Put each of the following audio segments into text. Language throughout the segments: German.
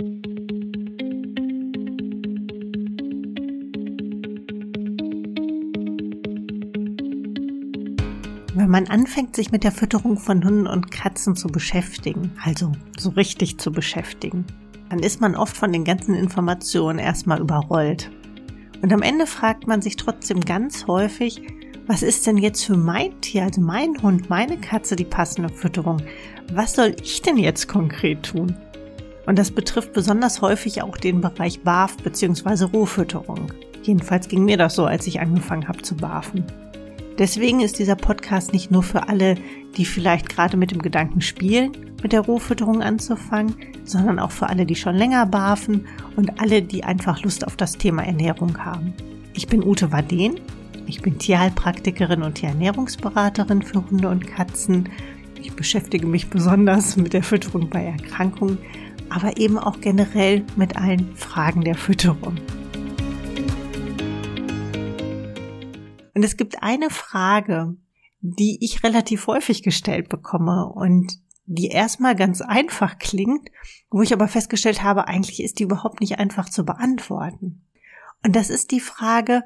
Wenn man anfängt, sich mit der Fütterung von Hunden und Katzen zu beschäftigen, also so richtig zu beschäftigen, dann ist man oft von den ganzen Informationen erstmal überrollt. Und am Ende fragt man sich trotzdem ganz häufig, was ist denn jetzt für mein Tier, also mein Hund, meine Katze die passende Fütterung? Was soll ich denn jetzt konkret tun? Und das betrifft besonders häufig auch den Bereich Barf bzw. Rohfütterung. Jedenfalls ging mir das so, als ich angefangen habe zu barfen. Deswegen ist dieser Podcast nicht nur für alle, die vielleicht gerade mit dem Gedanken spielen, mit der Rohfütterung anzufangen, sondern auch für alle, die schon länger barfen und alle, die einfach Lust auf das Thema Ernährung haben. Ich bin Ute Waden. Ich bin Tierheilpraktikerin und Tierernährungsberaterin für Hunde und Katzen. Ich beschäftige mich besonders mit der Fütterung bei Erkrankungen, aber eben auch generell mit allen Fragen der Fütterung. Und es gibt eine Frage, die ich relativ häufig gestellt bekomme und die erstmal ganz einfach klingt, wo ich aber festgestellt habe, eigentlich ist die überhaupt nicht einfach zu beantworten. Und das ist die Frage,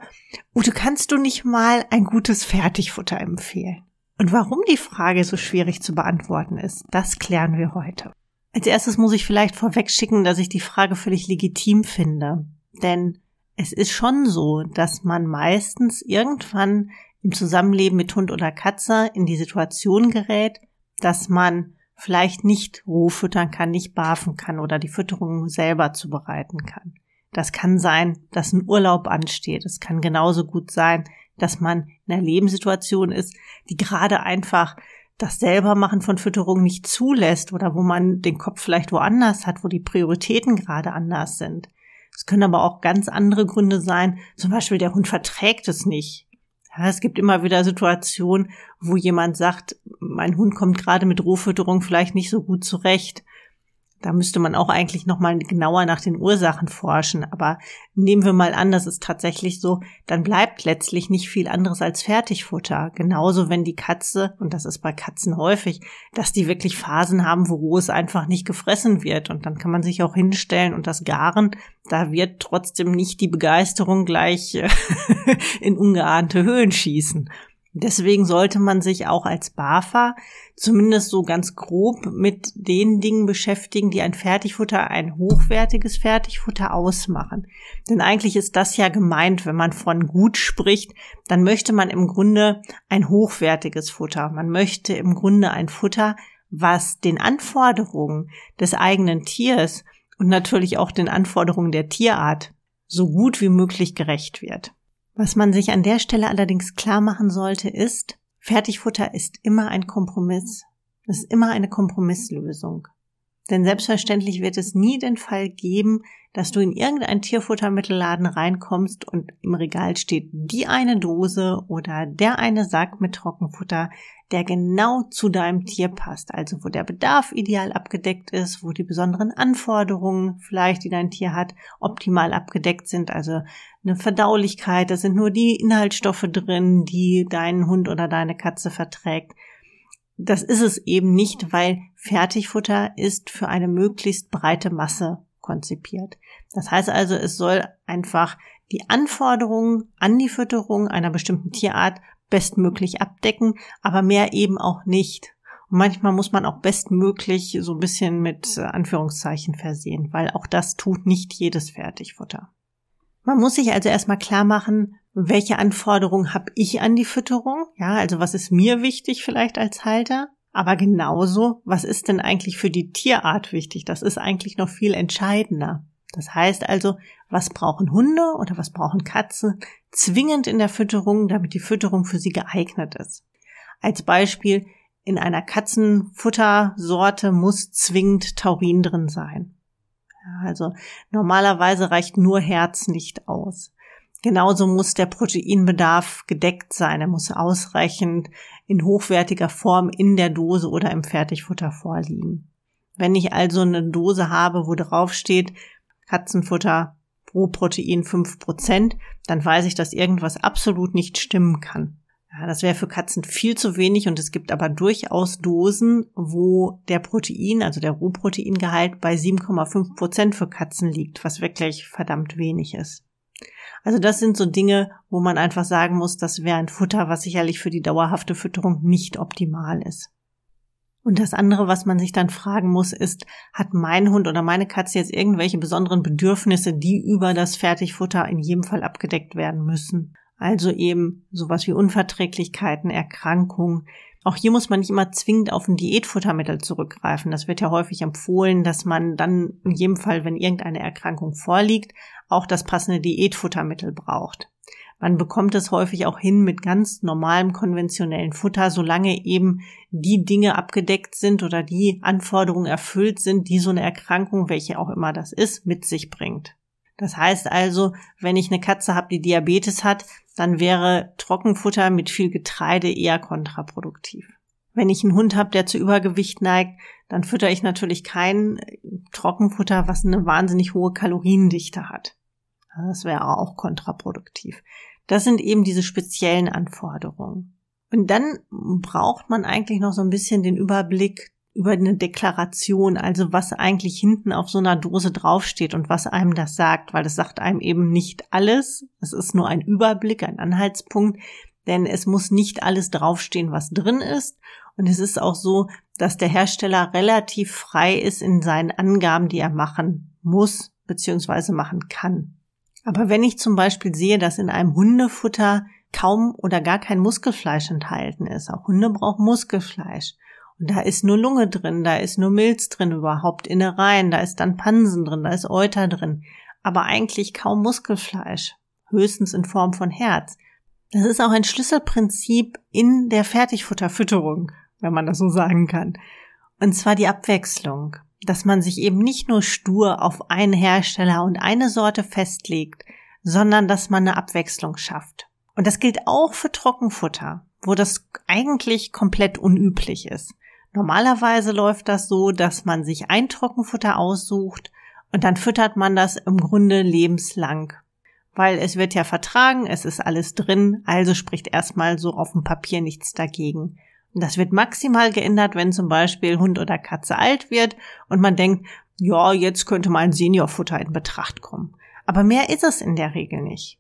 Ute, kannst du nicht mal ein gutes Fertigfutter empfehlen? Und warum die Frage so schwierig zu beantworten ist, das klären wir heute. Als erstes muss ich vielleicht vorweg schicken, dass ich die Frage völlig legitim finde. Denn es ist schon so, dass man meistens irgendwann im Zusammenleben mit Hund oder Katze in die Situation gerät, dass man vielleicht nicht roh füttern kann, nicht barfen kann oder die Fütterung selber zubereiten kann. Das kann sein, dass ein Urlaub ansteht. Es kann genauso gut sein, dass man in einer Lebenssituation ist, die gerade einfach das selber machen von Fütterung nicht zulässt oder wo man den Kopf vielleicht woanders hat, wo die Prioritäten gerade anders sind. Es können aber auch ganz andere Gründe sein. Zum Beispiel der Hund verträgt es nicht. Ja, es gibt immer wieder Situationen, wo jemand sagt, mein Hund kommt gerade mit Rohfütterung vielleicht nicht so gut zurecht. Da müsste man auch eigentlich nochmal genauer nach den Ursachen forschen. Aber nehmen wir mal an, das ist tatsächlich so, dann bleibt letztlich nicht viel anderes als Fertigfutter. Genauso, wenn die Katze, und das ist bei Katzen häufig, dass die wirklich Phasen haben, wo es einfach nicht gefressen wird. Und dann kann man sich auch hinstellen und das garen. Da wird trotzdem nicht die Begeisterung gleich in ungeahnte Höhen schießen. Deswegen sollte man sich auch als BAFA zumindest so ganz grob mit den Dingen beschäftigen, die ein Fertigfutter, ein hochwertiges Fertigfutter ausmachen. Denn eigentlich ist das ja gemeint, wenn man von gut spricht, dann möchte man im Grunde ein hochwertiges Futter. Man möchte im Grunde ein Futter, was den Anforderungen des eigenen Tiers und natürlich auch den Anforderungen der Tierart so gut wie möglich gerecht wird. Was man sich an der Stelle allerdings klar machen sollte, ist, Fertigfutter ist immer ein Kompromiss. Es ist immer eine Kompromisslösung. Denn selbstverständlich wird es nie den Fall geben, dass du in irgendein Tierfuttermittelladen reinkommst und im Regal steht die eine Dose oder der eine Sack mit Trockenfutter, der genau zu deinem Tier passt. Also wo der Bedarf ideal abgedeckt ist, wo die besonderen Anforderungen vielleicht, die dein Tier hat, optimal abgedeckt sind. Also eine Verdaulichkeit, da sind nur die Inhaltsstoffe drin, die dein Hund oder deine Katze verträgt. Das ist es eben nicht, weil Fertigfutter ist für eine möglichst breite Masse konzipiert. Das heißt also, es soll einfach die Anforderungen an die Fütterung einer bestimmten Tierart bestmöglich abdecken, aber mehr eben auch nicht. Und manchmal muss man auch bestmöglich so ein bisschen mit Anführungszeichen versehen, weil auch das tut nicht jedes Fertigfutter. Man muss sich also erstmal klar machen, welche Anforderungen habe ich an die Fütterung? Ja, also was ist mir wichtig vielleicht als Halter? Aber genauso, was ist denn eigentlich für die Tierart wichtig? Das ist eigentlich noch viel entscheidender. Das heißt also, was brauchen Hunde oder was brauchen Katzen zwingend in der Fütterung, damit die Fütterung für sie geeignet ist. Als Beispiel, in einer Katzenfuttersorte muss zwingend Taurin drin sein. also normalerweise reicht nur Herz nicht aus. Genauso muss der Proteinbedarf gedeckt sein. Er muss ausreichend in hochwertiger Form in der Dose oder im Fertigfutter vorliegen. Wenn ich also eine Dose habe, wo drauf steht, Katzenfutter pro Protein fünf Prozent, dann weiß ich, dass irgendwas absolut nicht stimmen kann. Ja, das wäre für Katzen viel zu wenig und es gibt aber durchaus Dosen, wo der Protein, also der Rohproteingehalt bei 7,5 Prozent für Katzen liegt, was wirklich verdammt wenig ist. Also das sind so Dinge, wo man einfach sagen muss, das wäre ein Futter, was sicherlich für die dauerhafte Fütterung nicht optimal ist. Und das andere, was man sich dann fragen muss, ist, hat mein Hund oder meine Katze jetzt irgendwelche besonderen Bedürfnisse, die über das Fertigfutter in jedem Fall abgedeckt werden müssen? Also eben sowas wie Unverträglichkeiten, Erkrankungen. Auch hier muss man nicht immer zwingend auf ein Diätfuttermittel zurückgreifen. Das wird ja häufig empfohlen, dass man dann in jedem Fall, wenn irgendeine Erkrankung vorliegt, auch das passende Diätfuttermittel braucht. Man bekommt es häufig auch hin mit ganz normalem konventionellen Futter, solange eben die Dinge abgedeckt sind oder die Anforderungen erfüllt sind, die so eine Erkrankung, welche auch immer das ist, mit sich bringt. Das heißt also, wenn ich eine Katze habe, die Diabetes hat, dann wäre Trockenfutter mit viel Getreide eher kontraproduktiv. Wenn ich einen Hund habe, der zu Übergewicht neigt, dann fütter ich natürlich kein Trockenfutter, was eine wahnsinnig hohe Kaloriendichte hat. Das wäre auch kontraproduktiv. Das sind eben diese speziellen Anforderungen. Und dann braucht man eigentlich noch so ein bisschen den Überblick über eine Deklaration, also was eigentlich hinten auf so einer Dose draufsteht und was einem das sagt, weil es sagt einem eben nicht alles. Es ist nur ein Überblick, ein Anhaltspunkt, denn es muss nicht alles draufstehen, was drin ist. Und es ist auch so, dass der Hersteller relativ frei ist in seinen Angaben, die er machen muss bzw. machen kann. Aber wenn ich zum Beispiel sehe, dass in einem Hundefutter kaum oder gar kein Muskelfleisch enthalten ist, auch Hunde brauchen Muskelfleisch. Und da ist nur Lunge drin, da ist nur Milz drin, überhaupt Innereien, da ist dann Pansen drin, da ist Euter drin. Aber eigentlich kaum Muskelfleisch, höchstens in Form von Herz. Das ist auch ein Schlüsselprinzip in der Fertigfutterfütterung, wenn man das so sagen kann. Und zwar die Abwechslung dass man sich eben nicht nur stur auf einen Hersteller und eine Sorte festlegt, sondern dass man eine Abwechslung schafft. Und das gilt auch für Trockenfutter, wo das eigentlich komplett unüblich ist. Normalerweise läuft das so, dass man sich ein Trockenfutter aussucht und dann füttert man das im Grunde lebenslang. Weil es wird ja vertragen, es ist alles drin, also spricht erstmal so auf dem Papier nichts dagegen. Das wird maximal geändert, wenn zum Beispiel Hund oder Katze alt wird und man denkt, ja, jetzt könnte mal ein Seniorfutter in Betracht kommen. Aber mehr ist es in der Regel nicht.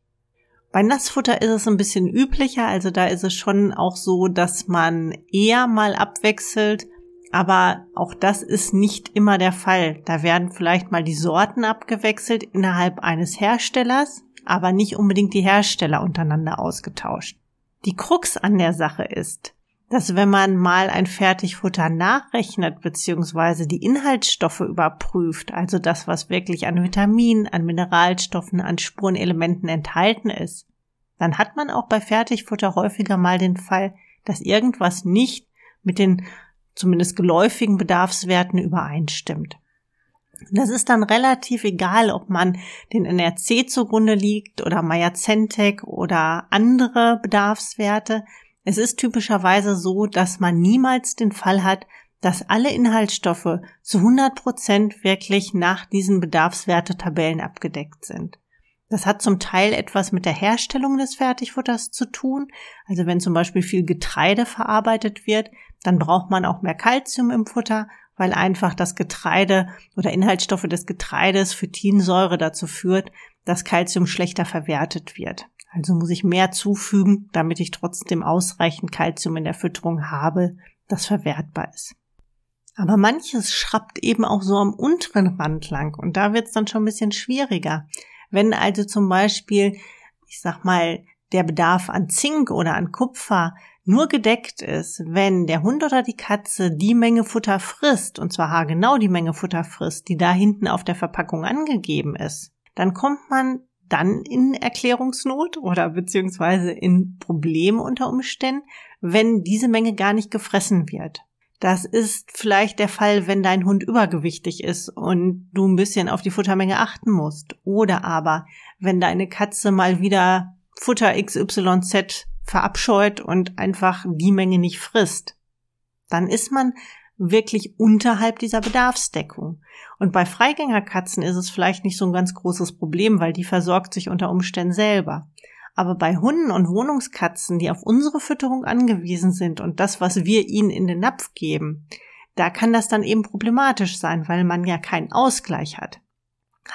Bei Nassfutter ist es ein bisschen üblicher, also da ist es schon auch so, dass man eher mal abwechselt, aber auch das ist nicht immer der Fall. Da werden vielleicht mal die Sorten abgewechselt innerhalb eines Herstellers, aber nicht unbedingt die Hersteller untereinander ausgetauscht. Die Krux an der Sache ist, dass wenn man mal ein Fertigfutter nachrechnet beziehungsweise die Inhaltsstoffe überprüft, also das, was wirklich an Vitaminen, an Mineralstoffen, an Spurenelementen enthalten ist, dann hat man auch bei Fertigfutter häufiger mal den Fall, dass irgendwas nicht mit den zumindest geläufigen Bedarfswerten übereinstimmt. Das ist dann relativ egal, ob man den NRC zugrunde liegt oder Maya-Centec oder andere Bedarfswerte. Es ist typischerweise so, dass man niemals den Fall hat, dass alle Inhaltsstoffe zu 100 Prozent wirklich nach diesen Bedarfswertetabellen abgedeckt sind. Das hat zum Teil etwas mit der Herstellung des Fertigfutters zu tun. Also wenn zum Beispiel viel Getreide verarbeitet wird, dann braucht man auch mehr Kalzium im Futter, weil einfach das Getreide oder Inhaltsstoffe des Getreides Phytinsäure dazu führt, dass Kalzium schlechter verwertet wird. Also muss ich mehr zufügen, damit ich trotzdem ausreichend Kalzium in der Fütterung habe, das verwertbar ist. Aber manches schrappt eben auch so am unteren Rand lang und da wird es dann schon ein bisschen schwieriger. Wenn also zum Beispiel, ich sag mal, der Bedarf an Zink oder an Kupfer nur gedeckt ist, wenn der Hund oder die Katze die Menge Futter frisst, und zwar haargenau die Menge Futter frisst, die da hinten auf der Verpackung angegeben ist, dann kommt man dann in Erklärungsnot oder beziehungsweise in Probleme unter Umständen, wenn diese Menge gar nicht gefressen wird. Das ist vielleicht der Fall, wenn dein Hund übergewichtig ist und du ein bisschen auf die Futtermenge achten musst. Oder aber, wenn deine Katze mal wieder Futter XYZ verabscheut und einfach die Menge nicht frisst. Dann ist man wirklich unterhalb dieser Bedarfsdeckung. Und bei Freigängerkatzen ist es vielleicht nicht so ein ganz großes Problem, weil die versorgt sich unter Umständen selber. Aber bei Hunden und Wohnungskatzen, die auf unsere Fütterung angewiesen sind und das, was wir ihnen in den Napf geben, da kann das dann eben problematisch sein, weil man ja keinen Ausgleich hat.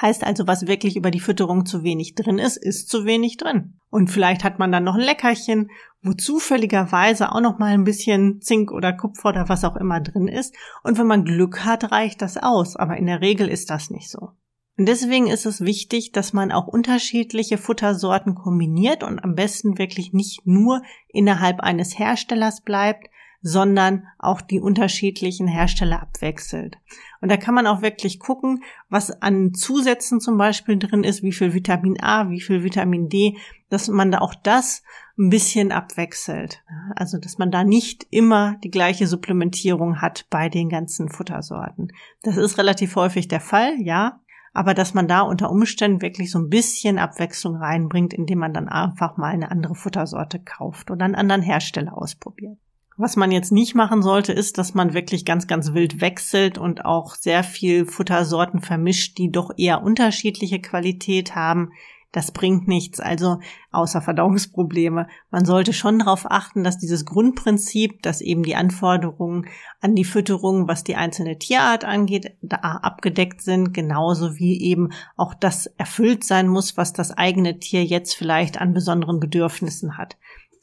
Heißt also, was wirklich über die Fütterung zu wenig drin ist, ist zu wenig drin. Und vielleicht hat man dann noch ein Leckerchen, wo zufälligerweise auch noch mal ein bisschen Zink oder Kupfer oder was auch immer drin ist. Und wenn man Glück hat, reicht das aus. Aber in der Regel ist das nicht so. Und deswegen ist es wichtig, dass man auch unterschiedliche Futtersorten kombiniert und am besten wirklich nicht nur innerhalb eines Herstellers bleibt, sondern auch die unterschiedlichen Hersteller abwechselt. Und da kann man auch wirklich gucken, was an Zusätzen zum Beispiel drin ist, wie viel Vitamin A, wie viel Vitamin D, dass man da auch das ein bisschen abwechselt. Also, dass man da nicht immer die gleiche Supplementierung hat bei den ganzen Futtersorten. Das ist relativ häufig der Fall, ja. Aber dass man da unter Umständen wirklich so ein bisschen Abwechslung reinbringt, indem man dann einfach mal eine andere Futtersorte kauft oder einen anderen Hersteller ausprobiert. Was man jetzt nicht machen sollte, ist, dass man wirklich ganz, ganz wild wechselt und auch sehr viel Futtersorten vermischt, die doch eher unterschiedliche Qualität haben. Das bringt nichts, also außer Verdauungsprobleme. Man sollte schon darauf achten, dass dieses Grundprinzip, dass eben die Anforderungen an die Fütterung, was die einzelne Tierart angeht, da abgedeckt sind, genauso wie eben auch das erfüllt sein muss, was das eigene Tier jetzt vielleicht an besonderen Bedürfnissen hat.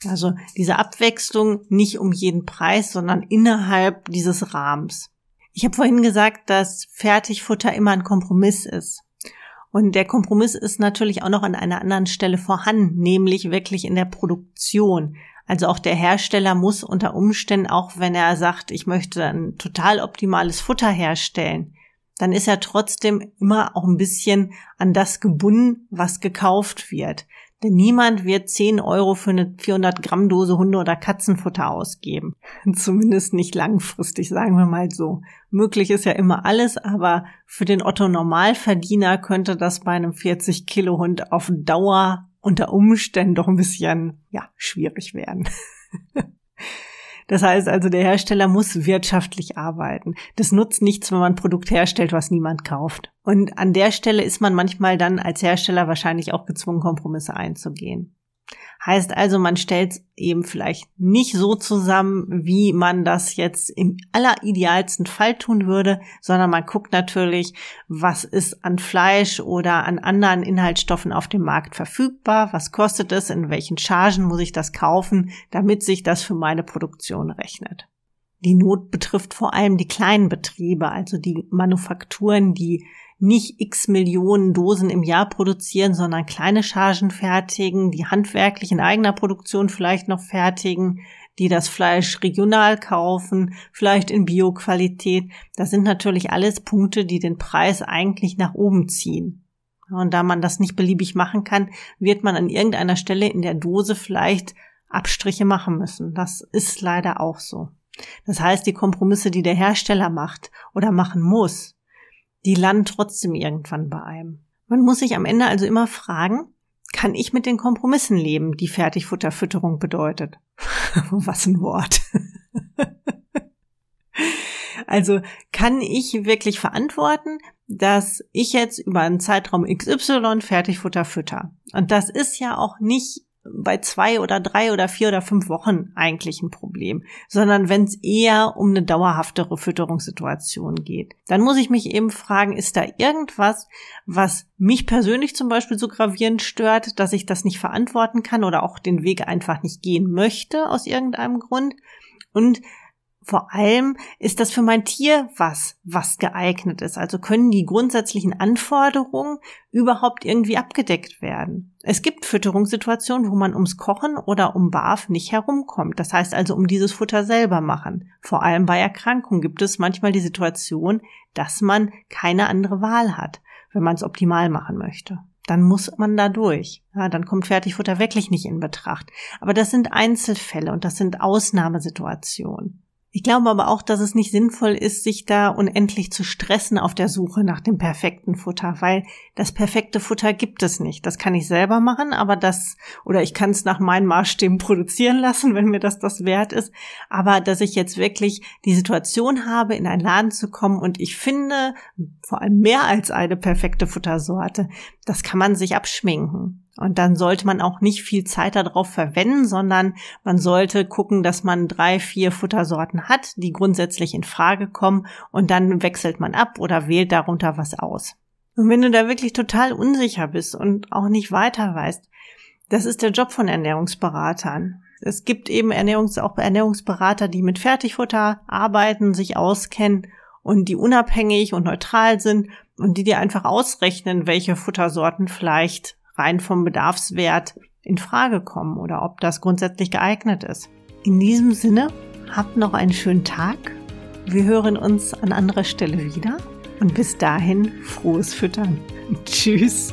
Also diese Abwechslung nicht um jeden Preis, sondern innerhalb dieses Rahmens. Ich habe vorhin gesagt, dass Fertigfutter immer ein Kompromiss ist. Und der Kompromiss ist natürlich auch noch an einer anderen Stelle vorhanden, nämlich wirklich in der Produktion. Also auch der Hersteller muss unter Umständen, auch wenn er sagt, ich möchte ein total optimales Futter herstellen, dann ist er trotzdem immer auch ein bisschen an das gebunden, was gekauft wird. Denn niemand wird 10 Euro für eine 400 Gramm Dose Hunde- oder Katzenfutter ausgeben. Zumindest nicht langfristig, sagen wir mal so. Möglich ist ja immer alles, aber für den Otto Normalverdiener könnte das bei einem 40 Kilo Hund auf Dauer unter Umständen doch ein bisschen, ja, schwierig werden. Das heißt also, der Hersteller muss wirtschaftlich arbeiten. Das nutzt nichts, wenn man ein Produkt herstellt, was niemand kauft. Und an der Stelle ist man manchmal dann als Hersteller wahrscheinlich auch gezwungen, Kompromisse einzugehen. Heißt also, man stellt eben vielleicht nicht so zusammen, wie man das jetzt im alleridealsten Fall tun würde, sondern man guckt natürlich, was ist an Fleisch oder an anderen Inhaltsstoffen auf dem Markt verfügbar, was kostet es, in welchen Chargen muss ich das kaufen, damit sich das für meine Produktion rechnet. Die Not betrifft vor allem die kleinen Betriebe, also die Manufakturen, die nicht x Millionen Dosen im Jahr produzieren, sondern kleine Chargen fertigen, die handwerklich in eigener Produktion vielleicht noch fertigen, die das Fleisch regional kaufen, vielleicht in Bioqualität. Das sind natürlich alles Punkte, die den Preis eigentlich nach oben ziehen. Und da man das nicht beliebig machen kann, wird man an irgendeiner Stelle in der Dose vielleicht Abstriche machen müssen. Das ist leider auch so. Das heißt, die Kompromisse, die der Hersteller macht oder machen muss, die landen trotzdem irgendwann bei einem. Man muss sich am Ende also immer fragen, kann ich mit den Kompromissen leben, die Fertigfutterfütterung bedeutet? Was ein Wort. also kann ich wirklich verantworten, dass ich jetzt über einen Zeitraum XY Fertigfutter fütter? Und das ist ja auch nicht bei zwei oder drei oder vier oder fünf Wochen eigentlich ein Problem, sondern wenn es eher um eine dauerhaftere Fütterungssituation geht. Dann muss ich mich eben fragen, ist da irgendwas, was mich persönlich zum Beispiel so gravierend stört, dass ich das nicht verantworten kann oder auch den Weg einfach nicht gehen möchte aus irgendeinem Grund? Und vor allem ist das für mein Tier was, was geeignet ist. Also können die grundsätzlichen Anforderungen überhaupt irgendwie abgedeckt werden. Es gibt Fütterungssituationen, wo man ums Kochen oder um Barf nicht herumkommt. Das heißt also um dieses Futter selber machen. Vor allem bei Erkrankungen gibt es manchmal die Situation, dass man keine andere Wahl hat, wenn man es optimal machen möchte dann muss man da durch. Ja, dann kommt Fertigfutter wirklich nicht in Betracht. Aber das sind Einzelfälle und das sind Ausnahmesituationen. Ich glaube aber auch, dass es nicht sinnvoll ist, sich da unendlich zu stressen auf der Suche nach dem perfekten Futter, weil das perfekte Futter gibt es nicht. Das kann ich selber machen, aber das, oder ich kann es nach meinen Maßstäben produzieren lassen, wenn mir das das wert ist. Aber dass ich jetzt wirklich die Situation habe, in einen Laden zu kommen und ich finde vor allem mehr als eine perfekte Futtersorte, das kann man sich abschminken. Und dann sollte man auch nicht viel Zeit darauf verwenden, sondern man sollte gucken, dass man drei, vier Futtersorten hat, die grundsätzlich in Frage kommen und dann wechselt man ab oder wählt darunter was aus. Und wenn du da wirklich total unsicher bist und auch nicht weiter weißt, das ist der Job von Ernährungsberatern. Es gibt eben Ernährungs auch Ernährungsberater, die mit Fertigfutter arbeiten, sich auskennen und die unabhängig und neutral sind und die dir einfach ausrechnen, welche Futtersorten vielleicht rein vom Bedarfswert in Frage kommen oder ob das grundsätzlich geeignet ist. In diesem Sinne, habt noch einen schönen Tag. Wir hören uns an anderer Stelle wieder und bis dahin frohes Füttern. Tschüss.